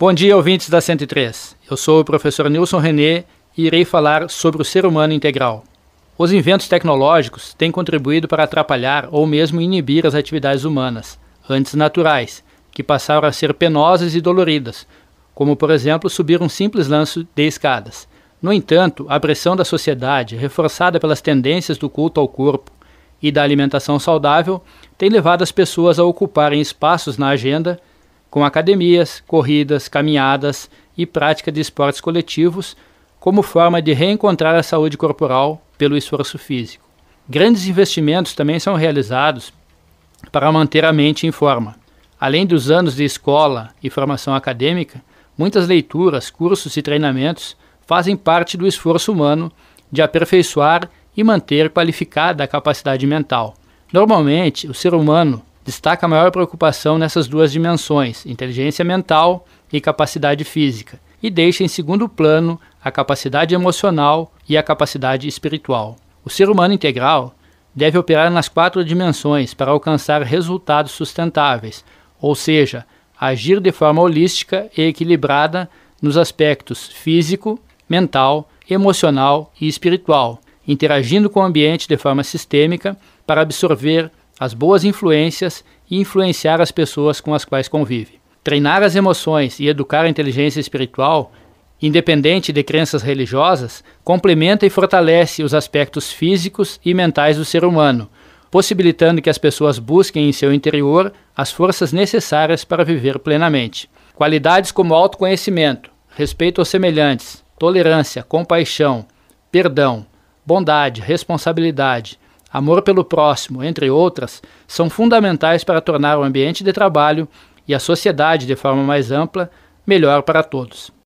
Bom dia, ouvintes da 103. Eu sou o professor Nilson René e irei falar sobre o ser humano integral. Os inventos tecnológicos têm contribuído para atrapalhar ou mesmo inibir as atividades humanas, antes naturais, que passaram a ser penosas e doloridas, como por exemplo subir um simples lanço de escadas. No entanto, a pressão da sociedade, reforçada pelas tendências do culto ao corpo e da alimentação saudável, tem levado as pessoas a ocuparem espaços na agenda com academias, corridas, caminhadas e prática de esportes coletivos como forma de reencontrar a saúde corporal pelo esforço físico. Grandes investimentos também são realizados para manter a mente em forma. Além dos anos de escola e formação acadêmica, muitas leituras, cursos e treinamentos fazem parte do esforço humano de aperfeiçoar e manter qualificada a capacidade mental. Normalmente, o ser humano destaca a maior preocupação nessas duas dimensões, inteligência mental e capacidade física, e deixa em segundo plano a capacidade emocional e a capacidade espiritual. O ser humano integral deve operar nas quatro dimensões para alcançar resultados sustentáveis, ou seja, agir de forma holística e equilibrada nos aspectos físico, mental, emocional e espiritual, interagindo com o ambiente de forma sistêmica para absorver as boas influências e influenciar as pessoas com as quais convive. Treinar as emoções e educar a inteligência espiritual, independente de crenças religiosas, complementa e fortalece os aspectos físicos e mentais do ser humano, possibilitando que as pessoas busquem em seu interior as forças necessárias para viver plenamente. Qualidades como autoconhecimento, respeito aos semelhantes, tolerância, compaixão, perdão, bondade, responsabilidade, amor pelo próximo, entre outras, são fundamentais para tornar o ambiente de trabalho e a sociedade, de forma mais ampla, melhor para todos.